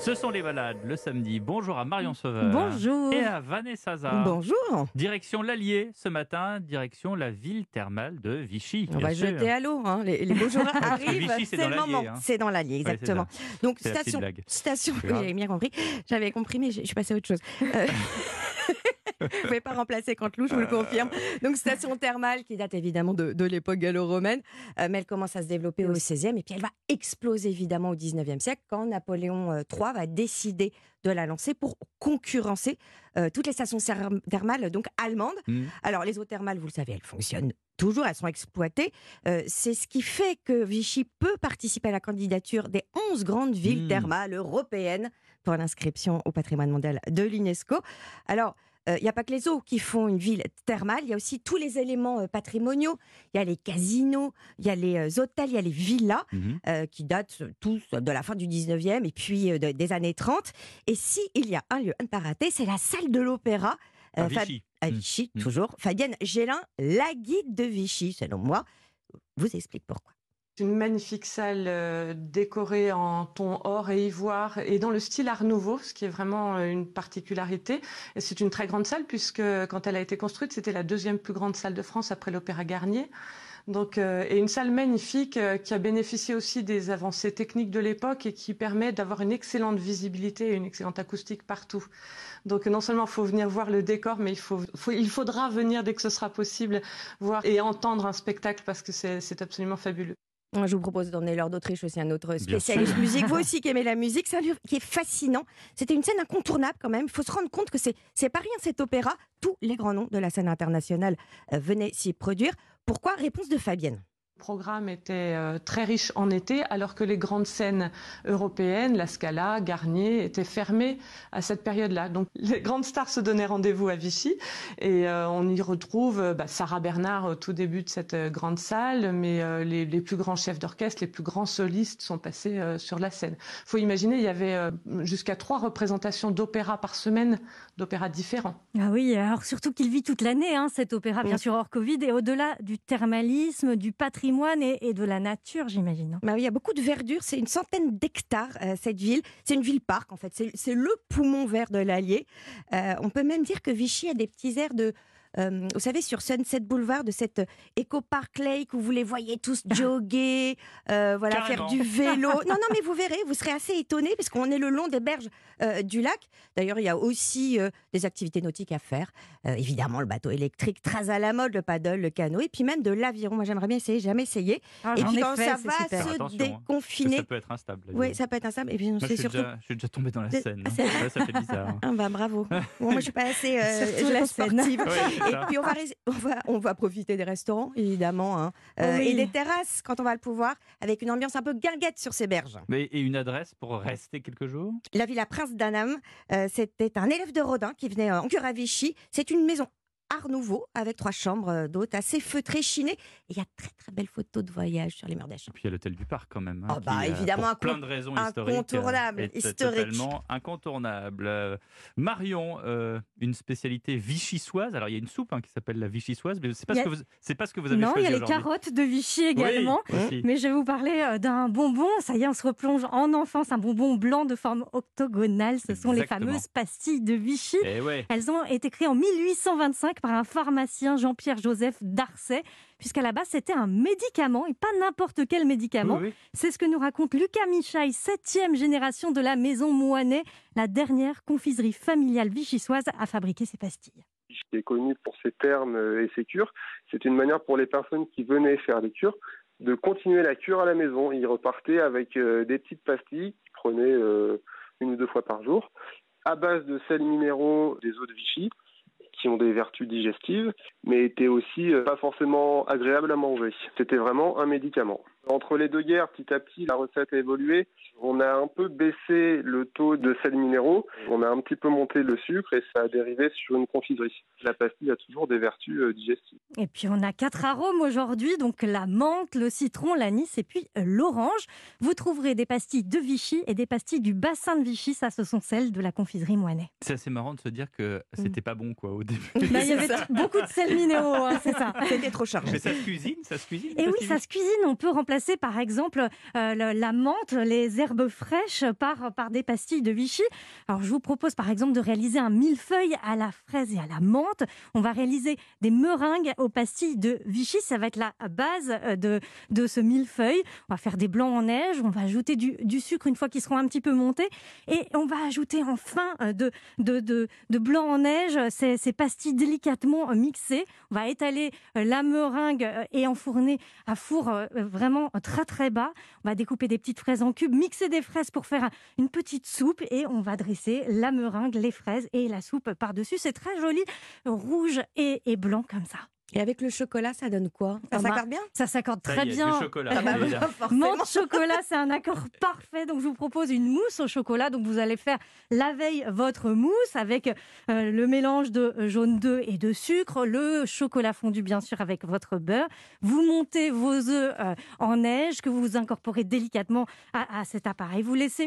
Ce sont les balades le samedi. Bonjour à Marion Sauveur. Bonjour. Et à Vanessa. Bonjour. Direction l'Allier ce matin, direction la ville thermale de Vichy. On va sûr. jeter à l'eau. hein. Les, les beaux jours arrivent. C'est dans le moment. hein. C'est dans l'Allier, exactement. Donc, station. Station. Oui, j'avais bien compris. J'avais compris, mais je je suis passée à autre chose. Euh, Vous ne pouvez pas remplacer Canteloup, je vous le confirme. Donc, station thermale qui date évidemment de, de l'époque gallo-romaine, euh, mais elle commence à se développer au XVIe et puis elle va exploser évidemment au XIXe siècle quand Napoléon euh, III va décider de la lancer pour concurrencer euh, toutes les stations thermales donc allemandes. Mm. Alors, les eaux thermales, vous le savez, elles fonctionnent toujours, elles sont exploitées. Euh, c'est ce qui fait que Vichy peut participer à la candidature des 11 grandes villes Mm. thermales européennes pour l'inscription au patrimoine mondial de l'UNESCO. Alors, euh, il n'y a pas que les eaux qui font une ville thermale, il y a aussi tous les éléments euh, patrimoniaux. Il y a les casinos, il y a les euh, hôtels, il y a les villas euh, qui datent tous de la fin du 19e et puis euh, de- des années 30. Et si il y a un lieu à ne pas rater, c'est la salle de l'opéra. À euh, Vichy. à Mm. Vichy, Mm. toujours. Fabienne Gélin, la guide de Vichy, selon moi, vous explique pourquoi. C'est une magnifique salle euh, décorée en ton or et ivoire et dans le style Art Nouveau, ce qui est vraiment euh, une particularité. C'est une très grande salle puisque quand elle a été construite, c'était la deuxième plus grande salle de France après l'Opéra Garnier. Donc, euh, et une salle magnifique qui a bénéficié aussi des avancées techniques de l'époque et qui permet d'avoir une excellente visibilité et une excellente acoustique partout. Donc non seulement il faut venir voir le décor, mais il, faut, il faudra venir dès que ce sera possible voir et entendre un spectacle parce que c'est absolument fabuleux. Je vous propose d'emmener Laure d'Autriche aussi, un autre spécialiste musique. Vous aussi qui aimez la musique, c'est un lieu qui est fascinant. C'était une scène incontournable quand même. Il faut se rendre compte que c'est c'est pas rien cet opéra. Tous les grands noms de la scène internationale euh, venaient s'y produire. Pourquoi? Réponse de Fabienne. Le programme était euh, très riche en été, alors que les grandes scènes européennes, la Scala, Garnier, étaient fermées à cette période-là. Donc les grandes stars se donnaient rendez-vous à Vichy, et euh, on y retrouve euh, bah, Sarah Bernard au tout début de cette grande salle, mais euh, les, les plus grands chefs d'orchestre, les plus grands solistes sont passés euh, sur la scène. faut imaginer, il y avait jusqu'à trois représentations d'opéra par semaine, d'opéras différents. Ah oui, alors surtout qu'il vit toute l'année, hein, cet opéra, bien Oui. sûr, hors Covid, et au-delà du thermalisme, du patrimoine et, de la nature, j'imagine. hein. Bah oui, il y a beaucoup de verdure. C'est une centaine d'hectares, euh, cette ville. C'est une ville-parc, en fait. C'est c'est le poumon vert de l'Allier. Euh, on peut même dire que Vichy a des petits airs de. Euh, vous savez, sur Sunset Boulevard, de cette Eco Park Lake où vous les voyez tous jogger, euh, voilà, Carrément. faire du vélo. Non, non, mais vous verrez, vous serez assez étonnés parce qu'on est le long des berges euh, du lac. D'ailleurs, il y a aussi euh, des activités nautiques à faire. Euh, évidemment, le bateau électrique, très à la mode, le paddle, le canot, et puis même de l'aviron. Moi, j'aimerais bien essayer, jamais essayé. Ah, Et puis quand ça va super. se Attention, hein. déconfiner, Ça peut être instable. oui, ça peut être instable. Et puis surtout. déjà, je suis déjà tombé dans la scène. hein. Ouais, ça fait bizarre. hein. Ah bah bravo. Bon, moi je suis pas assez euh, la scène. sportive. Ouais, c'est Et ça. puis on va, rais- on va on va profiter des restaurants évidemment hein. Euh, Oui. et des terrasses quand on va le pouvoir avec une ambiance un peu guinguette sur ces berges. Mais, et une adresse pour rester quelques jours? La Villa Prince d'Anam, euh, c'était un élève de Rodin qui venait euh, en cure à Vichy. C'est une maison Art Nouveau avec trois chambres d'hôtes assez feutrées, chinées. Et il y a très très belles photos de voyage sur les murs des Et puis il y a l'hôtel du parc quand même. hein, Ah bah, qui, euh, évidemment, pour plein de raisons historiques. incontournable, est historique. Totalement incontournable. Euh, Marion, euh, une spécialité vichysoise. Alors il y a une soupe hein, qui s'appelle la vichysoise, mais c'est pas, ce pas ce que vous avez Non, il y a les carottes de Vichy également. Oui. Mais je vais vous parler d'un bonbon. Ça y est, on se replonge en enfance. Un bonbon blanc de forme octogonale. Ce sont les fameuses pastilles de Vichy. Eh ouais. Elles ont été créées en 1825 par un pharmacien Jean-Pierre Joseph Darcet, puisqu'à la base c'était un médicament et pas n'importe quel médicament. Oui, oui. C'est ce que nous raconte Lucas Michaille, septième génération de la maison Moinet, la dernière confiserie familiale vichysoise à fabriquer ces pastilles. qui est connu pour ses termes et ses cures. C'est une manière pour les personnes qui venaient faire des cures de continuer la cure à la maison. Ils repartaient avec euh, des petites pastilles qu'ils prenaient euh, une ou deux fois par jour, à base de sels minéraux des eaux de Vichy, qui ont des vertus digestives, mais étaient aussi euh, pas forcément agréables à manger. C'était vraiment un médicament. Entre les deux guerres, petit à petit, la recette a évolué. On a un peu baissé le taux de sels minéraux. On a un petit peu monté le sucre et ça a dérivé sur une confiserie. La pastille a toujours des vertus euh, digestives. Et puis on a quatre arômes aujourd'hui, donc la menthe, le citron, l'anis et puis euh, l'orange. Vous trouverez des pastilles de Vichy et des pastilles du bassin de Vichy. Ça, ce sont celles de la confiserie Moinet. C'est assez marrant de se dire que c'était pas bon quoi au début. Bah, il y avait beaucoup de sels minéraux, hein, c'est ça. C'était trop chargé. Mais ça se cuisine, ça se cuisine. Et oui, ça se cuisine. On peut remplacer par exemple euh, la menthe, les herbes fraîches par, par des pastilles de Vichy. Alors je vous propose par exemple de réaliser un millefeuille à la fraise et à la menthe. On va réaliser des meringues aux pastilles de Vichy. Ça va être la base euh, de, de ce millefeuille. On va faire des blancs en neige. On va ajouter du, sucre une fois qu'ils seront un petit peu montés. Et on va ajouter enfin euh, de, de, de, de en neige ces, ces pastilles délicatement mixées. On va étaler la meringue et enfourner à four euh, très très bas. On va découper des petites fraises en cubes, mixer des fraises pour faire un- une petite soupe et on va dresser la meringue, les fraises et la soupe par-dessus. C'est très joli, rouge et blanc comme ça. Et avec le chocolat, ça donne quoi? Ça Ah bah, s'accorde bien? Ça s'accorde Ça très est, bien. Du chocolat. Ah bah. Menthe chocolat, c'est un accord parfait. Donc, je vous propose une mousse au chocolat. Donc, vous allez faire la veille votre mousse avec euh, le mélange de jaune d'œuf et de sucre, le chocolat fondu, bien sûr, avec votre beurre. Vous montez vos œufs euh, en neige que vous incorporez délicatement à, à cet appareil. Vous laissez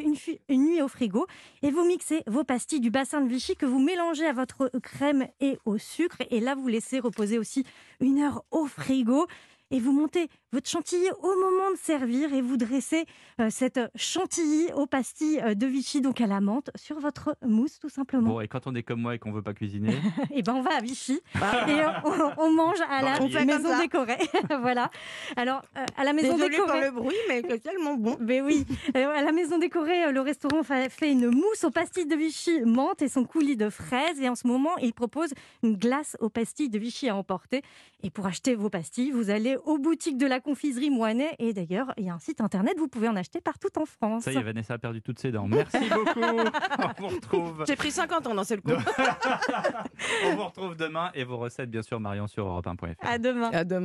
une nuit au frigo et vous mixez vos pastilles du bassin de Vichy que vous mélangez à votre crème et au sucre. Et là, vous laissez reposer aussi une heure au frigo et vous montez votre chantilly au moment de servir et vous dressez euh, cette chantilly aux pastilles euh, de Vichy, donc à la menthe, sur votre mousse tout simplement. Bon, et quand on est comme moi et qu'on veut pas cuisiner, Et ben on va à Vichy et euh, on, on mange à la maison décorée. voilà. Alors euh, à la maison Désolée pour décorée. le bruit, mais c'est tellement bon. Mais oui, Euh, à la maison décorée, le restaurant fa- fait une mousse aux pastilles de Vichy menthe et son coulis de fraises. Et en ce moment, il propose une glace aux pastilles de Vichy à emporter. Et pour acheter vos pastilles, vous allez aux boutiques de la confiserie Moinet. Et d'ailleurs, il y a un site internet, vous pouvez en acheter partout en France. ça y est, Vanessa a perdu toutes ses dents. Merci beaucoup. on vous retrouve. J'ai pris 50 ans dans seul coup. on vous retrouve demain et vos recettes, bien sûr, Marion sur Europe 1.fr. À demain. À demain.